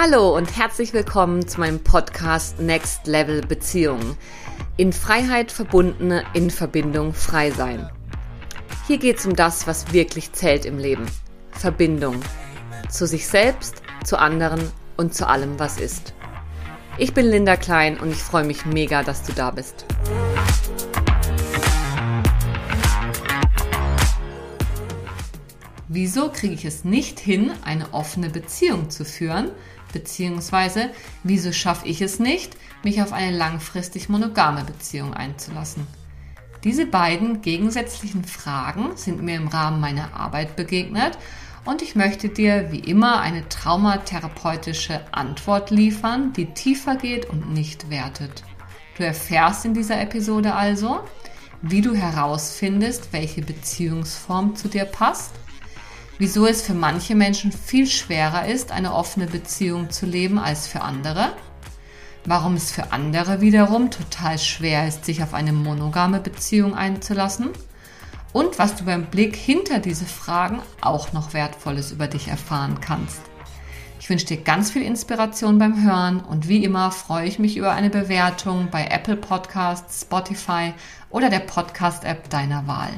Hallo und herzlich willkommen zu meinem Podcast Next Level Beziehungen. In Freiheit verbundene, in Verbindung frei sein. Hier geht es um das, was wirklich zählt im Leben. Verbindung. Zu sich selbst, zu anderen und zu allem, was ist. Ich bin Linda Klein und ich freue mich mega, dass du da bist. Wieso kriege ich es nicht hin, eine offene Beziehung zu führen? Beziehungsweise, wieso schaffe ich es nicht, mich auf eine langfristig monogame Beziehung einzulassen? Diese beiden gegensätzlichen Fragen sind mir im Rahmen meiner Arbeit begegnet und ich möchte dir wie immer eine traumatherapeutische Antwort liefern, die tiefer geht und nicht wertet. Du erfährst in dieser Episode also, wie du herausfindest, welche Beziehungsform zu dir passt, wieso es für manche Menschen viel schwerer ist, eine offene Beziehung zu leben als für andere, warum es für andere wiederum total schwer ist, sich auf eine monogame Beziehung einzulassen und was du beim Blick hinter diese Fragen auch noch Wertvolles über dich erfahren kannst. Ich wünsche dir ganz viel Inspiration beim Hören und wie immer freue ich mich über eine Bewertung bei Apple Podcasts, Spotify oder der Podcast-App deiner Wahl.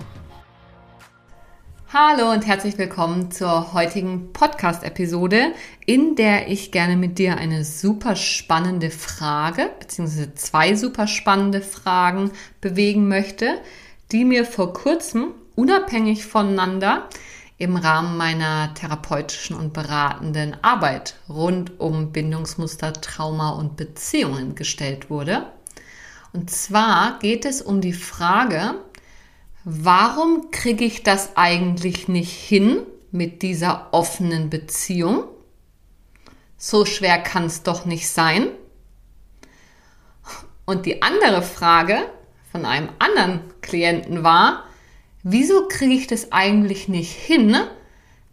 Hallo und herzlich willkommen zur heutigen Podcast-Episode, in der ich gerne mit dir eine super spannende Frage, beziehungsweise zwei super spannende Fragen bewegen möchte, die mir vor kurzem unabhängig voneinander im Rahmen meiner therapeutischen und beratenden Arbeit rund um Bindungsmuster, Trauma und Beziehungen gestellt wurde. Und zwar geht es um die Frage, warum kriege ich das eigentlich nicht hin mit dieser offenen Beziehung? So schwer kann es doch nicht sein. Und die andere Frage von einem anderen Klienten war, wieso kriege ich das eigentlich nicht hin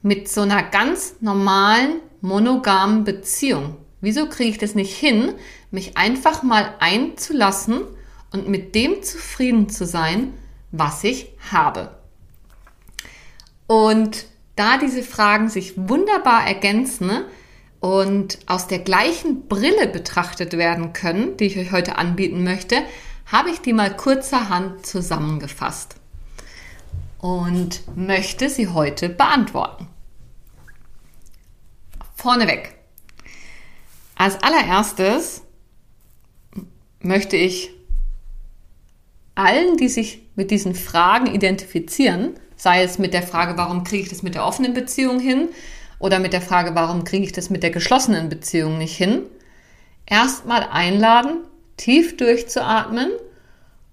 mit so einer ganz normalen monogamen Beziehung? Wieso kriege ich das nicht hin, mich einfach mal einzulassen und mit dem zufrieden zu sein, was ich habe. Und da diese Fragen sich wunderbar ergänzen und aus der gleichen Brille betrachtet werden können, die ich euch heute anbieten möchte, habe ich die mal kurzerhand zusammengefasst und möchte sie heute beantworten. Vorneweg. Als allererstes möchte ich allen, die sich mit diesen Fragen identifizieren, sei es mit der Frage, warum kriege ich das mit der offenen Beziehung hin oder mit der Frage, warum kriege ich das mit der geschlossenen Beziehung nicht hin, erstmal einladen, tief durchzuatmen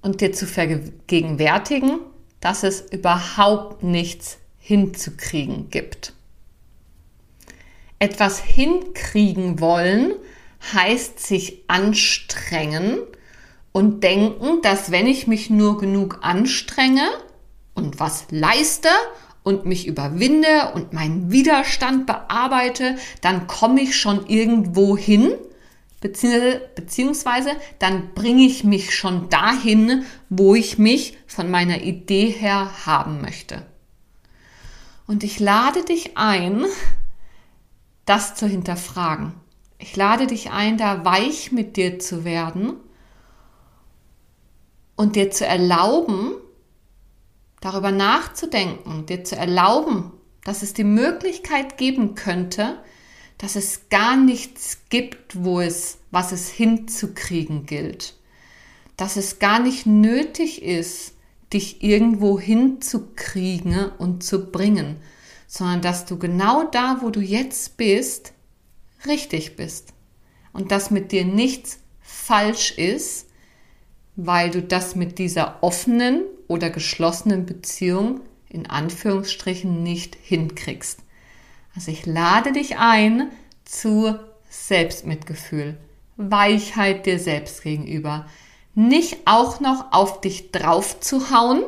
und dir zu vergegenwärtigen, dass es überhaupt nichts hinzukriegen gibt. Etwas hinkriegen wollen heißt sich anstrengen und denken, dass wenn ich mich nur genug anstrenge und was leiste und mich überwinde und meinen Widerstand bearbeite, dann komme ich schon irgendwo hin, beziehungsweise dann bringe ich mich schon dahin, wo ich mich von meiner Idee her haben möchte. Und ich lade dich ein, das zu hinterfragen. Ich lade dich ein, da weich mit dir zu werden und dir zu erlauben, darüber nachzudenken, dir zu erlauben, dass es die Möglichkeit geben könnte, dass es gar nichts gibt, wo es, was es hinzukriegen gilt. Dass es gar nicht nötig ist, dich irgendwo hinzukriegen und zu bringen, sondern dass du genau da, wo du jetzt bist, richtig bist. Und dass mit dir nichts falsch ist, weil du das mit dieser offenen oder geschlossenen Beziehung in Anführungsstrichen nicht hinkriegst. Also ich lade dich ein zu Selbstmitgefühl, Weichheit dir selbst gegenüber. Nicht auch noch auf dich drauf zu hauen,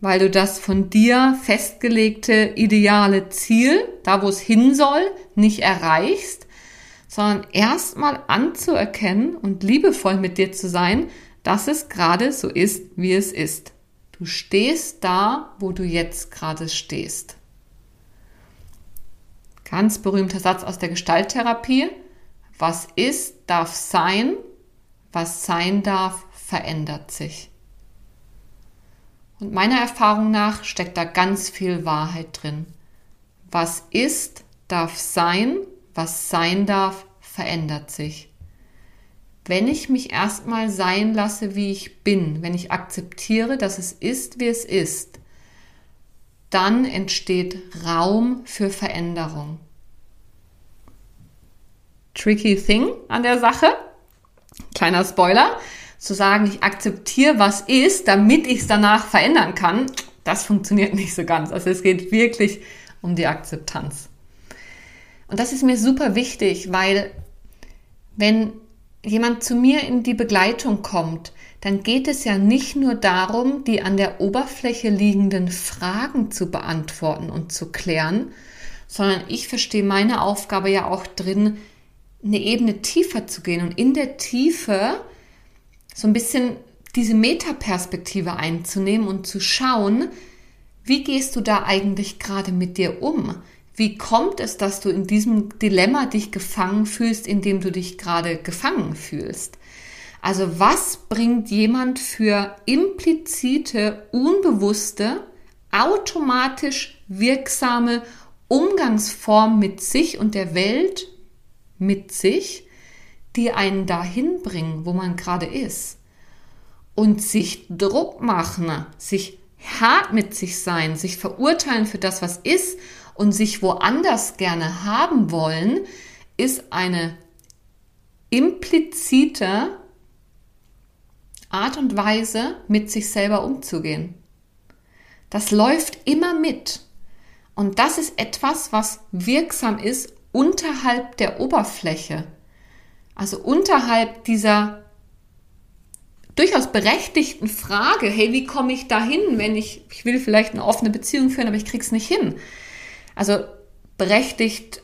weil du das von dir festgelegte ideale Ziel, da wo es hin soll, nicht erreichst, sondern erstmal anzuerkennen und liebevoll mit dir zu sein, dass es gerade so ist, wie es ist. Du stehst da, wo du jetzt gerade stehst. Ganz berühmter Satz aus der Gestalttherapie. was ist, darf sein, was sein darf, verändert sich. Und meiner Erfahrung nach steckt da ganz viel Wahrheit drin. Was ist, darf sein, was sein darf, verändert sich. Wenn ich mich erstmal sein lasse, wie ich bin, wenn ich akzeptiere, dass es ist, wie es ist, dann entsteht Raum für Veränderung. Tricky thing an der Sache, kleiner Spoiler, zu sagen, ich akzeptiere, was ist, damit ich es danach verändern kann, das funktioniert nicht so ganz. Also es geht wirklich um die Akzeptanz. Und das ist mir super wichtig, weil wenn jemand zu mir in die Begleitung kommt, dann geht es ja nicht nur darum, die an der Oberfläche liegenden Fragen zu beantworten und zu klären, sondern ich verstehe meine Aufgabe ja auch drin, eine Ebene tiefer zu gehen und in der Tiefe so ein bisschen diese Metaperspektive einzunehmen und zu schauen, wie gehst du da eigentlich gerade mit dir um? Wie kommt es, dass du in diesem Dilemma dich gefangen fühlst, in dem du dich gerade gefangen fühlst? Also was bringt jemand für implizite, unbewusste, automatisch wirksame Umgangsform mit sich und der Welt mit sich, die einen dahin bringen, wo man gerade ist. Und sich Druck machen, sich hart mit sich sein, sich verurteilen für das, was ist und sich woanders gerne haben wollen, ist eine implizite Art und Weise, mit sich selber umzugehen. Das läuft immer mit. Und das ist etwas, was wirksam ist unterhalb der Oberfläche. Also unterhalb dieser durchaus berechtigten Frage, hey, wie komme ich da hin, wenn ich, ich will vielleicht eine offene Beziehung führen, aber ich krieg's nicht hin. Also berechtigt,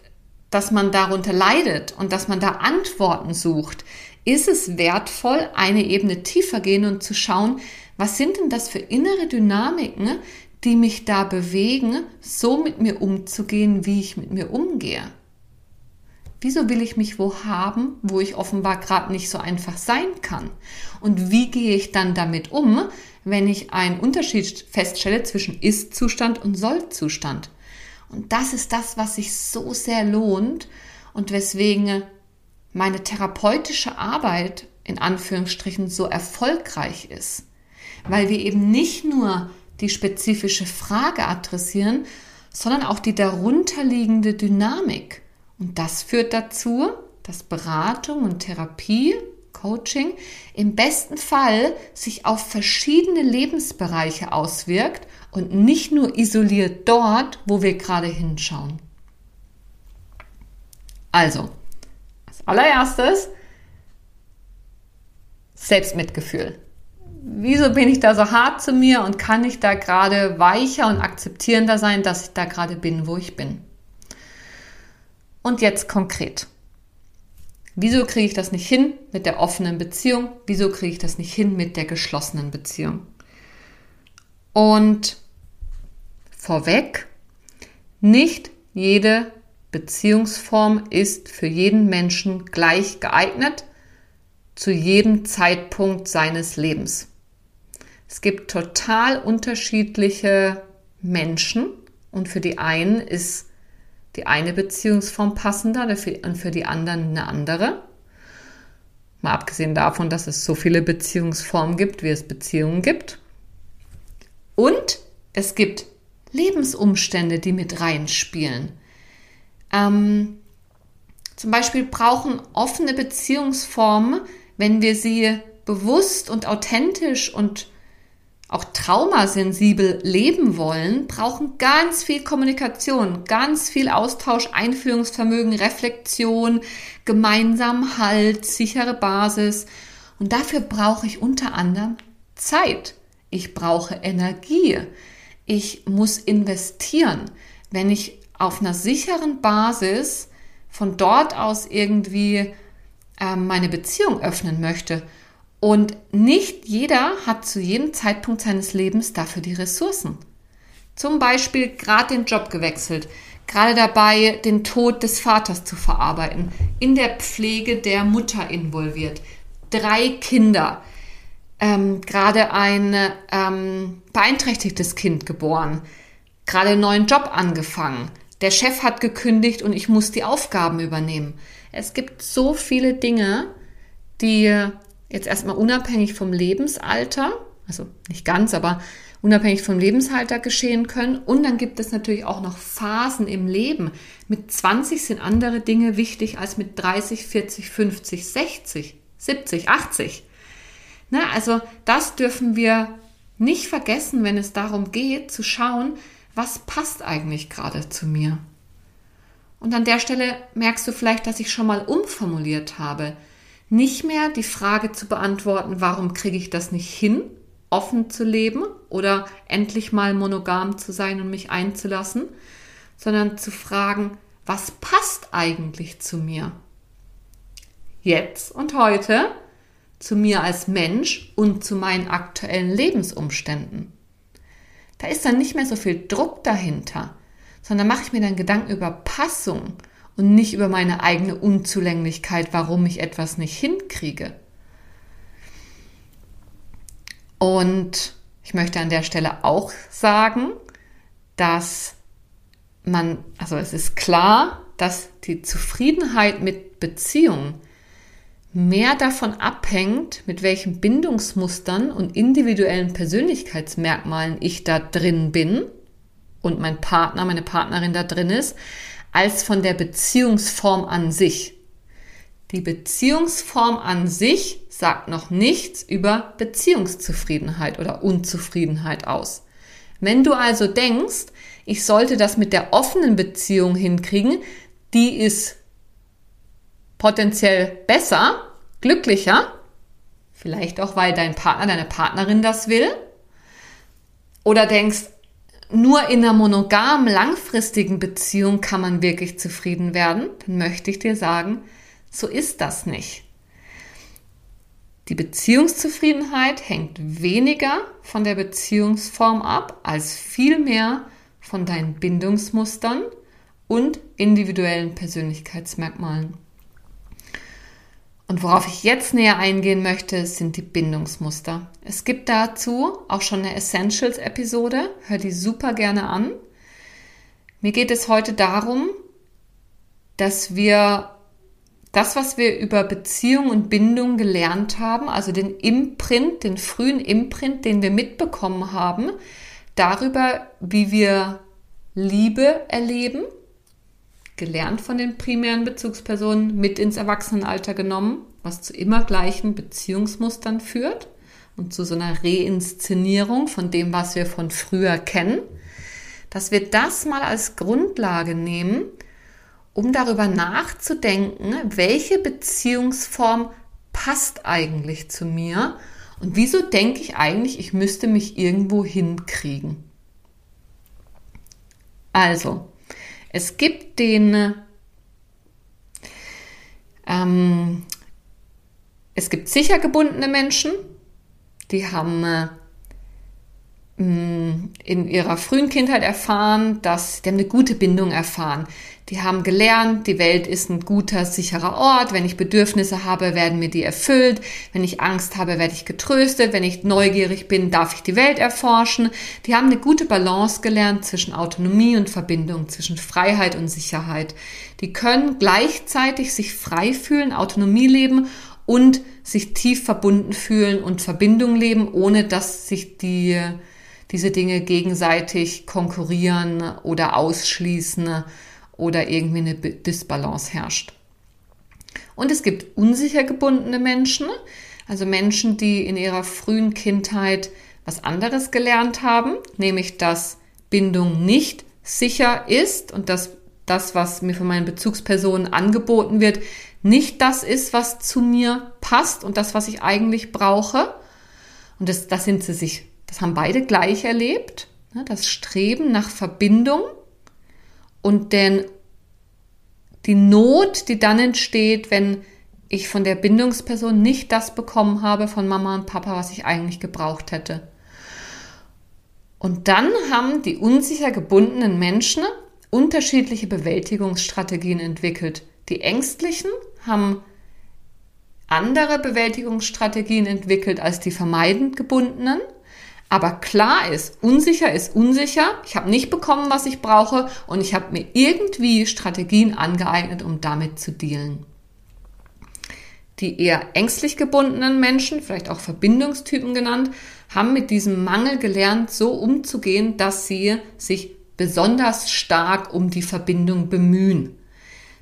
dass man darunter leidet und dass man da Antworten sucht, ist es wertvoll, eine Ebene tiefer gehen und zu schauen, was sind denn das für innere Dynamiken, die mich da bewegen, so mit mir umzugehen, wie ich mit mir umgehe. Wieso will ich mich wo haben, wo ich offenbar gerade nicht so einfach sein kann? Und wie gehe ich dann damit um, wenn ich einen Unterschied feststelle zwischen Ist-Zustand und Soll-Zustand? Und das ist das, was sich so sehr lohnt und weswegen meine therapeutische Arbeit in Anführungsstrichen so erfolgreich ist. Weil wir eben nicht nur die spezifische Frage adressieren, sondern auch die darunterliegende Dynamik. Und das führt dazu, dass Beratung und Therapie, Coaching im besten Fall sich auf verschiedene Lebensbereiche auswirkt und nicht nur isoliert dort, wo wir gerade hinschauen. Also, als allererstes Selbstmitgefühl. Wieso bin ich da so hart zu mir und kann ich da gerade weicher und akzeptierender sein, dass ich da gerade bin, wo ich bin? Und jetzt konkret. Wieso kriege ich das nicht hin mit der offenen Beziehung? Wieso kriege ich das nicht hin mit der geschlossenen Beziehung? Und vorweg, nicht jede Beziehungsform ist für jeden Menschen gleich geeignet zu jedem Zeitpunkt seines Lebens. Es gibt total unterschiedliche Menschen und für die einen ist die eine Beziehungsform passender und für die anderen eine andere. Mal abgesehen davon, dass es so viele Beziehungsformen gibt, wie es Beziehungen gibt. Und es gibt Lebensumstände, die mit reinspielen. Ähm, zum Beispiel brauchen offene Beziehungsformen, wenn wir sie bewusst und authentisch und auch traumasensibel leben wollen, brauchen ganz viel Kommunikation, ganz viel Austausch, Einfühlungsvermögen, Reflexion, gemeinsam Halt, sichere Basis. Und dafür brauche ich unter anderem Zeit. Ich brauche Energie. Ich muss investieren. Wenn ich auf einer sicheren Basis von dort aus irgendwie äh, meine Beziehung öffnen möchte, und nicht jeder hat zu jedem Zeitpunkt seines Lebens dafür die Ressourcen. Zum Beispiel gerade den Job gewechselt, gerade dabei, den Tod des Vaters zu verarbeiten, in der Pflege der Mutter involviert, drei Kinder, ähm, gerade ein ähm, beeinträchtigtes Kind geboren, gerade einen neuen Job angefangen, der Chef hat gekündigt und ich muss die Aufgaben übernehmen. Es gibt so viele Dinge, die jetzt erstmal unabhängig vom Lebensalter, also nicht ganz, aber unabhängig vom Lebensalter geschehen können. Und dann gibt es natürlich auch noch Phasen im Leben. Mit 20 sind andere Dinge wichtig als mit 30, 40, 50, 60, 70, 80. Na, also das dürfen wir nicht vergessen, wenn es darum geht, zu schauen, was passt eigentlich gerade zu mir. Und an der Stelle merkst du vielleicht, dass ich schon mal umformuliert habe. Nicht mehr die Frage zu beantworten, warum kriege ich das nicht hin, offen zu leben oder endlich mal monogam zu sein und mich einzulassen, sondern zu fragen, was passt eigentlich zu mir? Jetzt und heute, zu mir als Mensch und zu meinen aktuellen Lebensumständen. Da ist dann nicht mehr so viel Druck dahinter, sondern mache ich mir dann Gedanken über Passung und nicht über meine eigene Unzulänglichkeit, warum ich etwas nicht hinkriege. Und ich möchte an der Stelle auch sagen, dass man, also es ist klar, dass die Zufriedenheit mit Beziehungen mehr davon abhängt, mit welchen Bindungsmustern und individuellen Persönlichkeitsmerkmalen ich da drin bin und mein Partner, meine Partnerin da drin ist, als von der Beziehungsform an sich. Die Beziehungsform an sich sagt noch nichts über Beziehungszufriedenheit oder Unzufriedenheit aus. Wenn du also denkst, ich sollte das mit der offenen Beziehung hinkriegen, die ist potenziell besser, glücklicher, vielleicht auch weil dein Partner, deine Partnerin das will, oder denkst, nur in einer monogamen, langfristigen Beziehung kann man wirklich zufrieden werden, dann möchte ich dir sagen, so ist das nicht. Die Beziehungszufriedenheit hängt weniger von der Beziehungsform ab, als vielmehr von deinen Bindungsmustern und individuellen Persönlichkeitsmerkmalen. Und worauf ich jetzt näher eingehen möchte, sind die Bindungsmuster. Es gibt dazu auch schon eine Essentials-Episode, hör die super gerne an. Mir geht es heute darum, dass wir das, was wir über Beziehung und Bindung gelernt haben, also den Imprint, den frühen Imprint, den wir mitbekommen haben, darüber, wie wir Liebe erleben, gelernt von den primären Bezugspersonen, mit ins Erwachsenenalter genommen, was zu immer gleichen Beziehungsmustern führt und zu so einer Reinszenierung von dem, was wir von früher kennen, dass wir das mal als Grundlage nehmen, um darüber nachzudenken, welche Beziehungsform passt eigentlich zu mir und wieso denke ich eigentlich, ich müsste mich irgendwo hinkriegen. Also, es gibt den, ähm, es gibt sicher gebundene Menschen, die haben äh, in ihrer frühen Kindheit erfahren, dass die haben eine gute Bindung erfahren. Die haben gelernt, die Welt ist ein guter, sicherer Ort. Wenn ich Bedürfnisse habe, werden mir die erfüllt. Wenn ich Angst habe, werde ich getröstet. Wenn ich neugierig bin, darf ich die Welt erforschen. Die haben eine gute Balance gelernt zwischen Autonomie und Verbindung, zwischen Freiheit und Sicherheit. Die können gleichzeitig sich frei fühlen, Autonomie leben und sich tief verbunden fühlen und Verbindung leben, ohne dass sich die diese Dinge gegenseitig konkurrieren oder ausschließen oder irgendwie eine Disbalance herrscht. Und es gibt unsicher gebundene Menschen, also Menschen, die in ihrer frühen Kindheit was anderes gelernt haben, nämlich dass Bindung nicht sicher ist und dass das, was mir von meinen Bezugspersonen angeboten wird, nicht das ist, was zu mir passt und das, was ich eigentlich brauche. Und das, das sind sie sich das haben beide gleich erlebt, ne, das Streben nach Verbindung und denn die Not, die dann entsteht, wenn ich von der Bindungsperson nicht das bekommen habe von Mama und Papa, was ich eigentlich gebraucht hätte. Und dann haben die unsicher gebundenen Menschen unterschiedliche Bewältigungsstrategien entwickelt. Die Ängstlichen haben andere Bewältigungsstrategien entwickelt als die vermeidend gebundenen. Aber klar ist, unsicher ist unsicher. Ich habe nicht bekommen, was ich brauche. Und ich habe mir irgendwie Strategien angeeignet, um damit zu dealen. Die eher ängstlich gebundenen Menschen, vielleicht auch Verbindungstypen genannt, haben mit diesem Mangel gelernt, so umzugehen, dass sie sich besonders stark um die Verbindung bemühen,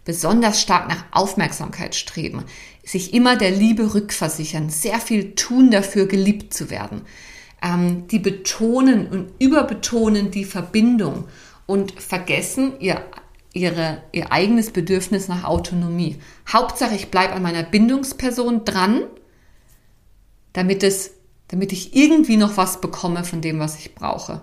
besonders stark nach Aufmerksamkeit streben, sich immer der Liebe rückversichern, sehr viel tun dafür, geliebt zu werden ähm, die betonen und überbetonen die Verbindung und vergessen ihr, ihre, ihr eigenes Bedürfnis nach Autonomie. Hauptsache, ich bleibe an meiner Bindungsperson dran, damit, es, damit ich irgendwie noch was bekomme von dem, was ich brauche.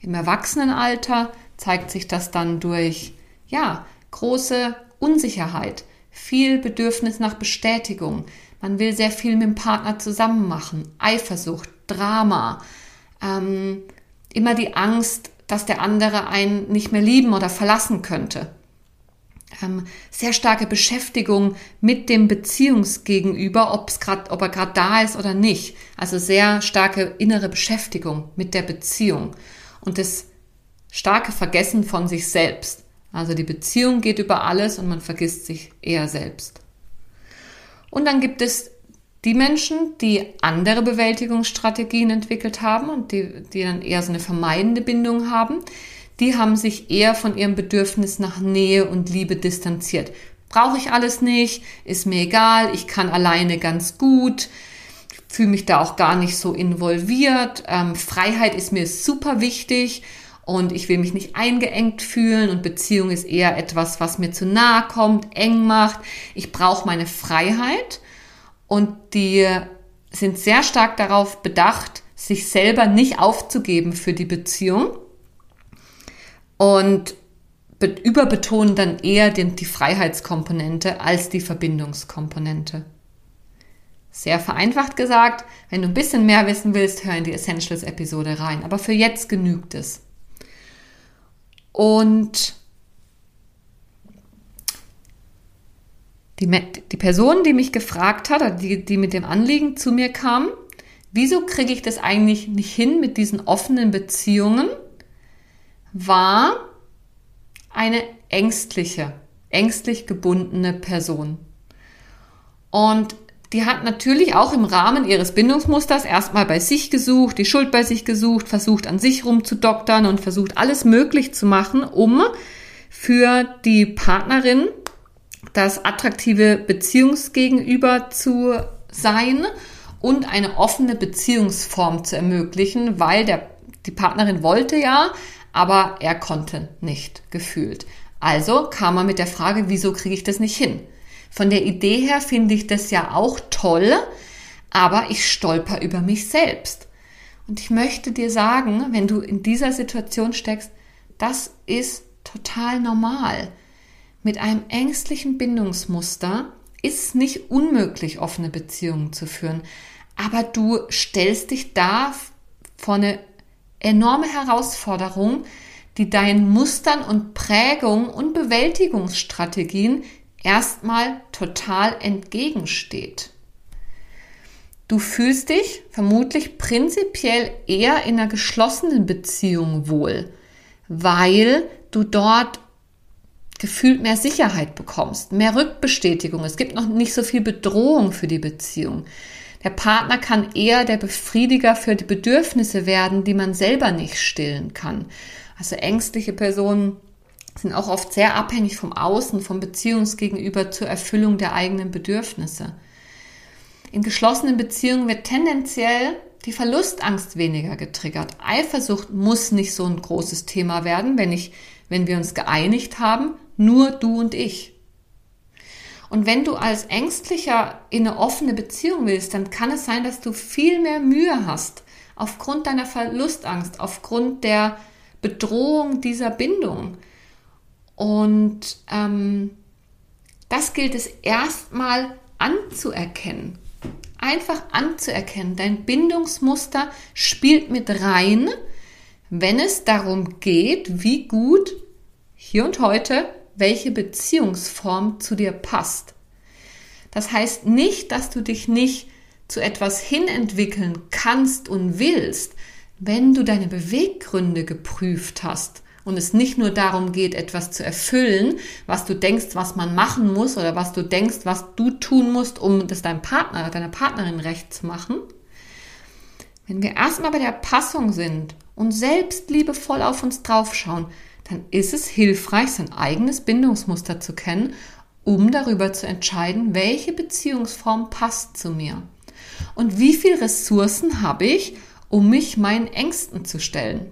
Im Erwachsenenalter zeigt sich das dann durch, ja, große Unsicherheit, viel Bedürfnis nach Bestätigung. Man will sehr viel mit dem Partner zusammen machen, Eifersucht, Drama, ähm, immer die Angst, dass der andere einen nicht mehr lieben oder verlassen könnte. Ähm, sehr starke Beschäftigung mit dem Beziehungsgegenüber, ob's grad, ob er gerade da ist oder nicht. Also sehr starke innere Beschäftigung mit der Beziehung und das starke Vergessen von sich selbst. Also die Beziehung geht über alles und man vergisst sich eher selbst. Und dann gibt es die Menschen, die andere Bewältigungsstrategien entwickelt haben und die, die dann eher so eine vermeidende Bindung haben, die haben sich eher von ihrem Bedürfnis nach Nähe und Liebe distanziert. Brauche ich alles nicht, ist mir egal, ich kann alleine ganz gut, fühle mich da auch gar nicht so involviert. Ähm, Freiheit ist mir super wichtig und ich will mich nicht eingeengt fühlen und Beziehung ist eher etwas, was mir zu nahe kommt, eng macht. Ich brauche meine Freiheit und die sind sehr stark darauf bedacht, sich selber nicht aufzugeben für die Beziehung und überbetonen dann eher die Freiheitskomponente als die Verbindungskomponente. Sehr vereinfacht gesagt, wenn du ein bisschen mehr wissen willst, hör in die Essentials-Episode rein. Aber für jetzt genügt es. Und die, die Person, die mich gefragt hat, die, die mit dem Anliegen zu mir kam, wieso kriege ich das eigentlich nicht hin mit diesen offenen Beziehungen, war eine ängstliche, ängstlich gebundene Person. Und die hat natürlich auch im Rahmen ihres Bindungsmusters erstmal bei sich gesucht, die Schuld bei sich gesucht, versucht an sich rumzudoktern und versucht alles möglich zu machen, um für die Partnerin das attraktive Beziehungsgegenüber zu sein und eine offene Beziehungsform zu ermöglichen, weil der, die Partnerin wollte ja, aber er konnte nicht gefühlt. Also kam er mit der Frage, wieso kriege ich das nicht hin? Von der Idee her finde ich das ja auch toll, aber ich stolper über mich selbst. Und ich möchte dir sagen, wenn du in dieser Situation steckst, das ist total normal. Mit einem ängstlichen Bindungsmuster ist es nicht unmöglich, offene Beziehungen zu führen. Aber du stellst dich da vor eine enorme Herausforderung, die deinen Mustern und Prägungen und Bewältigungsstrategien erstmal total entgegensteht. Du fühlst dich vermutlich prinzipiell eher in einer geschlossenen Beziehung wohl, weil du dort gefühlt mehr Sicherheit bekommst, mehr Rückbestätigung. Es gibt noch nicht so viel Bedrohung für die Beziehung. Der Partner kann eher der Befriediger für die Bedürfnisse werden, die man selber nicht stillen kann. Also ängstliche Personen sind auch oft sehr abhängig vom Außen, vom Beziehungsgegenüber zur Erfüllung der eigenen Bedürfnisse. In geschlossenen Beziehungen wird tendenziell die Verlustangst weniger getriggert. Eifersucht muss nicht so ein großes Thema werden, wenn ich, wenn wir uns geeinigt haben, nur du und ich. Und wenn du als Ängstlicher in eine offene Beziehung willst, dann kann es sein, dass du viel mehr Mühe hast, aufgrund deiner Verlustangst, aufgrund der Bedrohung dieser Bindung. Und ähm, das gilt es erstmal anzuerkennen. Einfach anzuerkennen. Dein Bindungsmuster spielt mit rein, wenn es darum geht, wie gut hier und heute, welche Beziehungsform zu dir passt. Das heißt nicht, dass du dich nicht zu etwas hinentwickeln kannst und willst, wenn du deine Beweggründe geprüft hast und es nicht nur darum geht, etwas zu erfüllen, was du denkst, was man machen muss oder was du denkst, was du tun musst, um das deinem Partner, deiner Partnerin recht zu machen. Wenn wir erstmal bei der Passung sind und selbst liebevoll auf uns draufschauen, dann ist es hilfreich, sein eigenes Bindungsmuster zu kennen, um darüber zu entscheiden, welche Beziehungsform passt zu mir. Und wie viel Ressourcen habe ich, um mich meinen Ängsten zu stellen.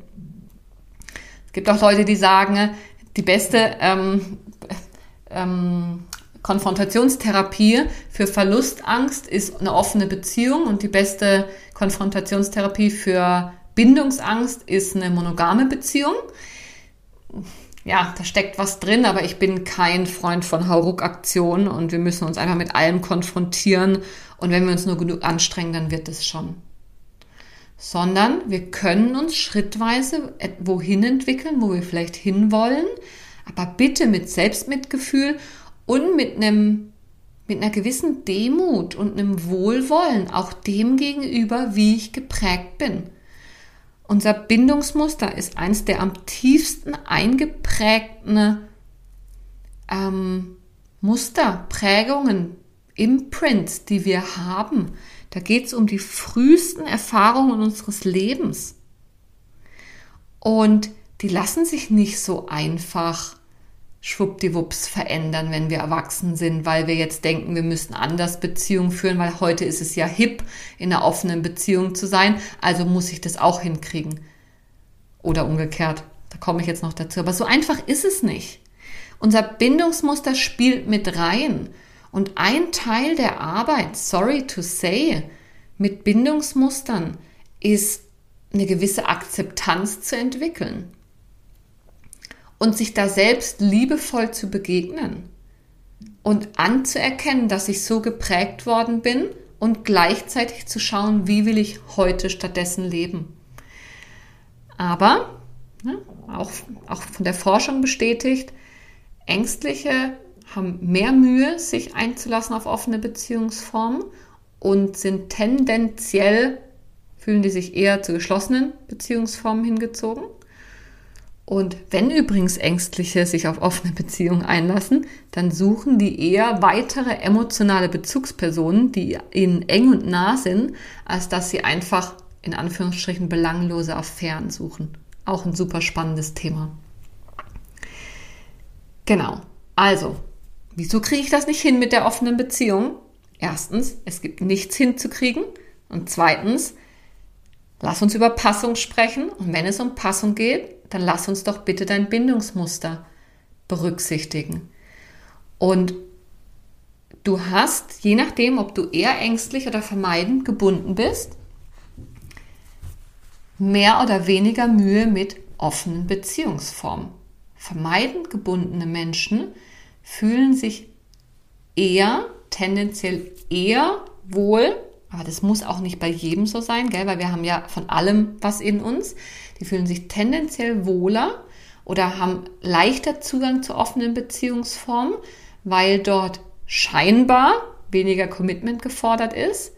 Es gibt auch Leute, die sagen, die beste ähm, ähm, Konfrontationstherapie für Verlustangst ist eine offene Beziehung und die beste Konfrontationstherapie für Bindungsangst ist eine monogame Beziehung. Ja, da steckt was drin, aber ich bin kein Freund von Hauruck-Aktionen und wir müssen uns einfach mit allem konfrontieren und wenn wir uns nur genug anstrengen, dann wird es schon sondern wir können uns schrittweise wohin entwickeln, wo wir vielleicht hinwollen, aber bitte mit Selbstmitgefühl und mit einem mit einer gewissen Demut und einem Wohlwollen auch dem gegenüber, wie ich geprägt bin. Unser Bindungsmuster ist eins der am tiefsten eingeprägten ähm, Muster, Prägungen, Imprints, die wir haben. Da geht es um die frühesten Erfahrungen unseres Lebens. Und die lassen sich nicht so einfach schwuppdiwupps verändern, wenn wir erwachsen sind, weil wir jetzt denken, wir müssen anders Beziehungen führen, weil heute ist es ja hip, in einer offenen Beziehung zu sein, also muss ich das auch hinkriegen. Oder umgekehrt, da komme ich jetzt noch dazu. Aber so einfach ist es nicht. Unser Bindungsmuster spielt mit rein. Und ein Teil der Arbeit, sorry to say, mit Bindungsmustern ist eine gewisse Akzeptanz zu entwickeln und sich da selbst liebevoll zu begegnen und anzuerkennen, dass ich so geprägt worden bin und gleichzeitig zu schauen, wie will ich heute stattdessen leben. Aber, ne, auch, auch von der Forschung bestätigt, Ängstliche haben mehr Mühe, sich einzulassen auf offene Beziehungsformen und sind tendenziell, fühlen die sich eher zu geschlossenen Beziehungsformen hingezogen. Und wenn übrigens Ängstliche sich auf offene Beziehungen einlassen, dann suchen die eher weitere emotionale Bezugspersonen, die ihnen eng und nah sind, als dass sie einfach in Anführungsstrichen belanglose Affären suchen. Auch ein super spannendes Thema. Genau. Also, Wieso kriege ich das nicht hin mit der offenen Beziehung? Erstens, es gibt nichts hinzukriegen. Und zweitens, lass uns über Passung sprechen. Und wenn es um Passung geht, dann lass uns doch bitte dein Bindungsmuster berücksichtigen. Und du hast, je nachdem, ob du eher ängstlich oder vermeidend gebunden bist, mehr oder weniger Mühe mit offenen Beziehungsformen. Vermeidend gebundene Menschen fühlen sich eher, tendenziell eher wohl, aber das muss auch nicht bei jedem so sein, gell? weil wir haben ja von allem was in uns. Die fühlen sich tendenziell wohler oder haben leichter Zugang zu offenen Beziehungsformen, weil dort scheinbar weniger Commitment gefordert ist,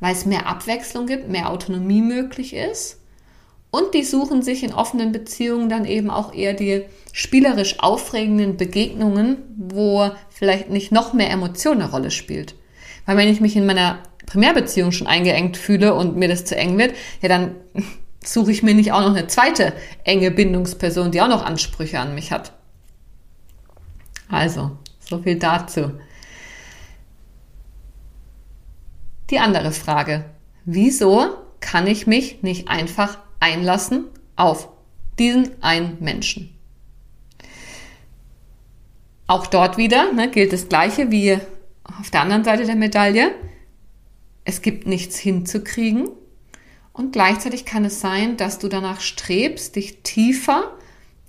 weil es mehr Abwechslung gibt, mehr Autonomie möglich ist und die suchen sich in offenen Beziehungen dann eben auch eher die spielerisch aufregenden Begegnungen, wo vielleicht nicht noch mehr Emotion eine Rolle spielt. Weil wenn ich mich in meiner Primärbeziehung schon eingeengt fühle und mir das zu eng wird, ja, dann suche ich mir nicht auch noch eine zweite enge Bindungsperson, die auch noch Ansprüche an mich hat. Also, so viel dazu. Die andere Frage. Wieso kann ich mich nicht einfach einlassen auf diesen einen Menschen. Auch dort wieder ne, gilt das Gleiche wie auf der anderen Seite der Medaille. Es gibt nichts hinzukriegen und gleichzeitig kann es sein, dass du danach strebst, dich tiefer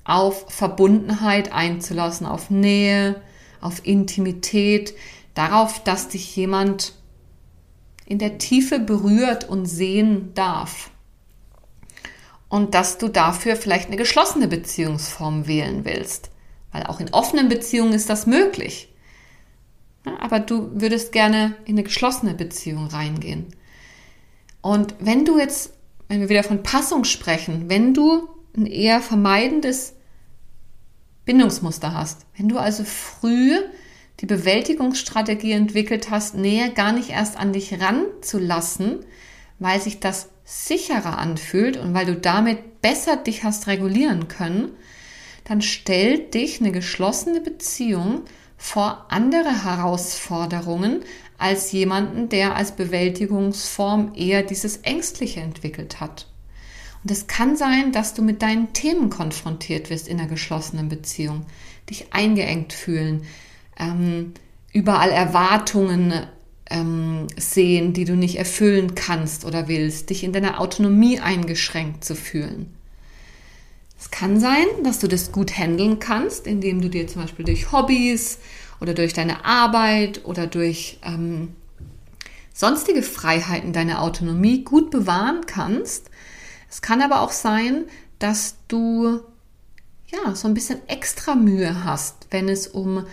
auf Verbundenheit einzulassen, auf Nähe, auf Intimität, darauf, dass dich jemand in der Tiefe berührt und sehen darf und dass du dafür vielleicht eine geschlossene Beziehungsform wählen willst. weil auch in offenen Beziehungen ist das möglich. aber du würdest gerne in eine geschlossene Beziehung reingehen. Und wenn du jetzt, wenn wir wieder von Passung sprechen, wenn du ein eher vermeidendes Bindungsmuster hast, wenn du also früh die Bewältigungsstrategie entwickelt hast, Nähe gar nicht erst an dich ranzulassen, weil sich das sicherer anfühlt und weil du damit besser dich hast regulieren können, dann stellt dich eine geschlossene Beziehung vor andere Herausforderungen als jemanden, der als Bewältigungsform eher dieses Ängstliche entwickelt hat. Und es kann sein, dass du mit deinen Themen konfrontiert wirst in einer geschlossenen Beziehung, dich eingeengt fühlen, ähm, überall Erwartungen ähm, sehen, die du nicht erfüllen kannst oder willst, dich in deiner Autonomie eingeschränkt zu fühlen. Es kann sein, dass du das gut handeln kannst, indem du dir zum Beispiel durch Hobbys oder durch deine Arbeit oder durch ähm, sonstige Freiheiten deine Autonomie gut bewahren kannst. Es kann aber auch sein, dass du ja so ein bisschen extra Mühe hast, wenn es um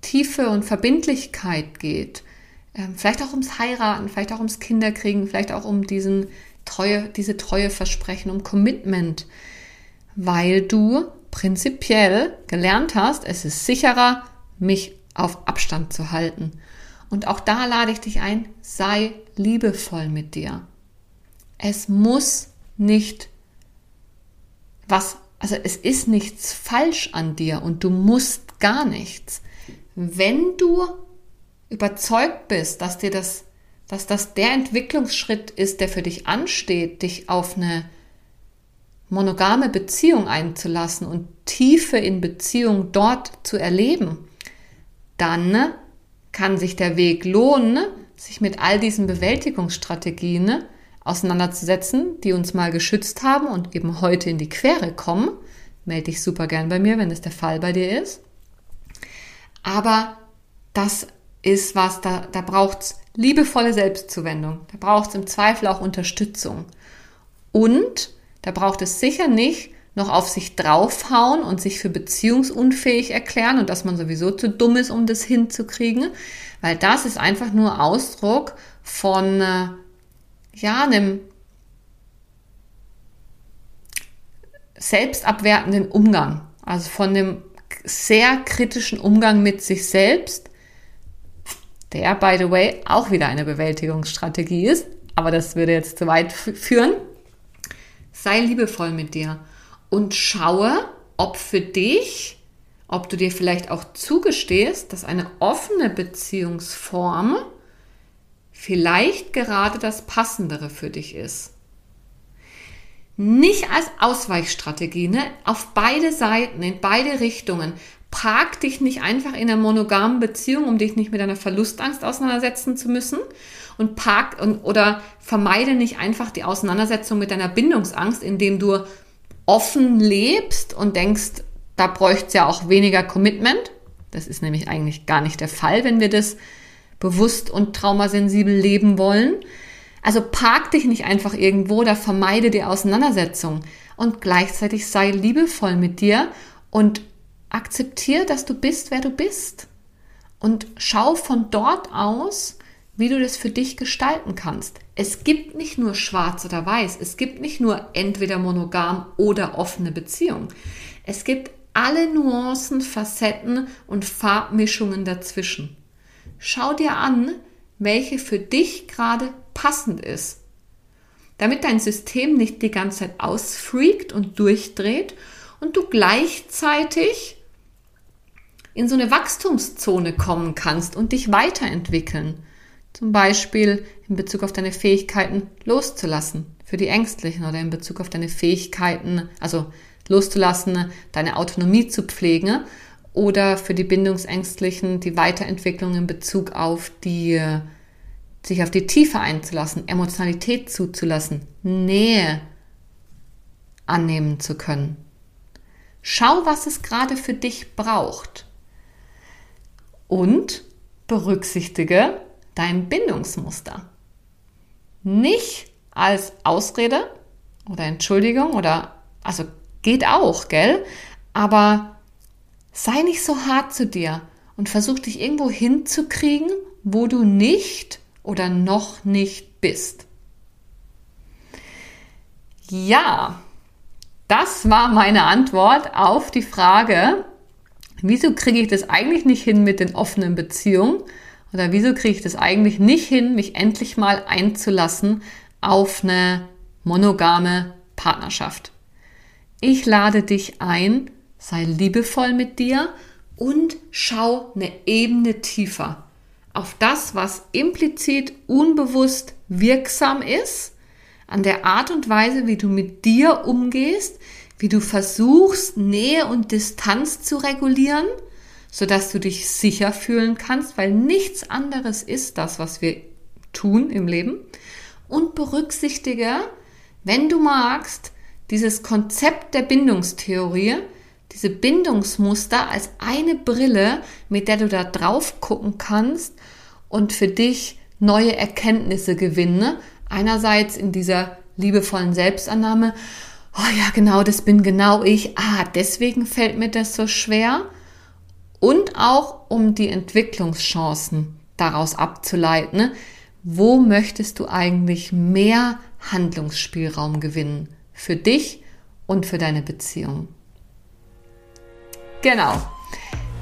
Tiefe und Verbindlichkeit geht. Ähm, vielleicht auch ums Heiraten, vielleicht auch ums Kinderkriegen, vielleicht auch um diesen Treue, diese Treue Versprechen, um Commitment weil du prinzipiell gelernt hast, es ist sicherer, mich auf Abstand zu halten. Und auch da lade ich dich ein, sei liebevoll mit dir. Es muss nicht was, also es ist nichts falsch an dir und du musst gar nichts. Wenn du überzeugt bist, dass dir das, dass das der Entwicklungsschritt ist, der für dich ansteht, dich auf eine monogame Beziehung einzulassen und Tiefe in Beziehung dort zu erleben, dann kann sich der Weg lohnen, sich mit all diesen Bewältigungsstrategien auseinanderzusetzen, die uns mal geschützt haben und eben heute in die Quere kommen. Melde dich super gern bei mir, wenn das der Fall bei dir ist. Aber das ist was, da, da braucht es liebevolle Selbstzuwendung. Da braucht es im Zweifel auch Unterstützung. Und da braucht es sicher nicht noch auf sich draufhauen und sich für beziehungsunfähig erklären und dass man sowieso zu dumm ist, um das hinzukriegen, weil das ist einfach nur Ausdruck von äh, ja einem selbstabwertenden Umgang, also von dem sehr kritischen Umgang mit sich selbst, der by the way auch wieder eine Bewältigungsstrategie ist, aber das würde jetzt zu weit führen. Sei liebevoll mit dir und schaue, ob für dich, ob du dir vielleicht auch zugestehst, dass eine offene Beziehungsform vielleicht gerade das Passendere für dich ist. Nicht als Ausweichstrategie, ne? auf beide Seiten, in beide Richtungen. Park dich nicht einfach in einer monogamen Beziehung, um dich nicht mit einer Verlustangst auseinandersetzen zu müssen, und park und, oder vermeide nicht einfach die Auseinandersetzung mit deiner Bindungsangst, indem du offen lebst und denkst, da bräuchte es ja auch weniger Commitment. Das ist nämlich eigentlich gar nicht der Fall, wenn wir das bewusst und traumasensibel leben wollen. Also park dich nicht einfach irgendwo, da vermeide die Auseinandersetzung und gleichzeitig sei liebevoll mit dir und akzeptiere, dass du bist, wer du bist. Und schau von dort aus, wie du das für dich gestalten kannst. Es gibt nicht nur schwarz oder weiß, es gibt nicht nur entweder monogam oder offene Beziehung. Es gibt alle Nuancen, Facetten und Farbmischungen dazwischen. Schau dir an, welche für dich gerade passend ist. Damit dein System nicht die ganze Zeit ausfreakt und durchdreht und du gleichzeitig in so eine Wachstumszone kommen kannst und dich weiterentwickeln. Zum Beispiel in Bezug auf deine Fähigkeiten loszulassen für die Ängstlichen oder in Bezug auf deine Fähigkeiten, also loszulassen, deine Autonomie zu pflegen oder für die Bindungsängstlichen die Weiterentwicklung in Bezug auf die, sich auf die Tiefe einzulassen, Emotionalität zuzulassen, Nähe annehmen zu können. Schau, was es gerade für dich braucht und berücksichtige, dein Bindungsmuster. Nicht als Ausrede oder Entschuldigung oder, also geht auch, gell? Aber sei nicht so hart zu dir und versuch dich irgendwo hinzukriegen, wo du nicht oder noch nicht bist. Ja, das war meine Antwort auf die Frage, wieso kriege ich das eigentlich nicht hin mit den offenen Beziehungen? Oder wieso kriege ich das eigentlich nicht hin, mich endlich mal einzulassen auf eine monogame Partnerschaft? Ich lade dich ein, sei liebevoll mit dir und schau eine Ebene tiefer auf das, was implizit unbewusst wirksam ist, an der Art und Weise, wie du mit dir umgehst, wie du versuchst, Nähe und Distanz zu regulieren, sodass du dich sicher fühlen kannst, weil nichts anderes ist das, was wir tun im Leben. Und berücksichtige, wenn du magst, dieses Konzept der Bindungstheorie, diese Bindungsmuster als eine Brille, mit der du da drauf gucken kannst und für dich neue Erkenntnisse gewinnen. Einerseits in dieser liebevollen Selbstannahme, oh ja, genau, das bin genau ich. Ah, deswegen fällt mir das so schwer. Und auch um die Entwicklungschancen daraus abzuleiten. Wo möchtest du eigentlich mehr Handlungsspielraum gewinnen? Für dich und für deine Beziehung. Genau.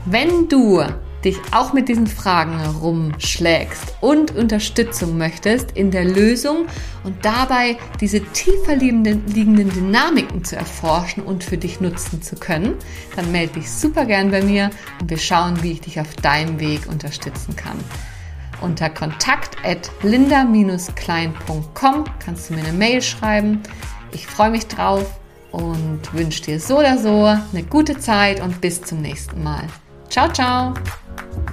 Wenn du dich auch mit diesen Fragen herumschlägst und Unterstützung möchtest in der Lösung und dabei diese tiefer liegenden, Dynamiken zu erforschen und für dich nutzen zu können, dann melde dich super gern bei mir und wir schauen, wie ich dich auf deinem Weg unterstützen kann. Unter kontakt at linda-klein.com kannst du mir eine Mail schreiben. Ich freue mich drauf und wünsche dir so oder so eine gute Zeit und bis zum nächsten Mal. Ciao, ciao! Bye.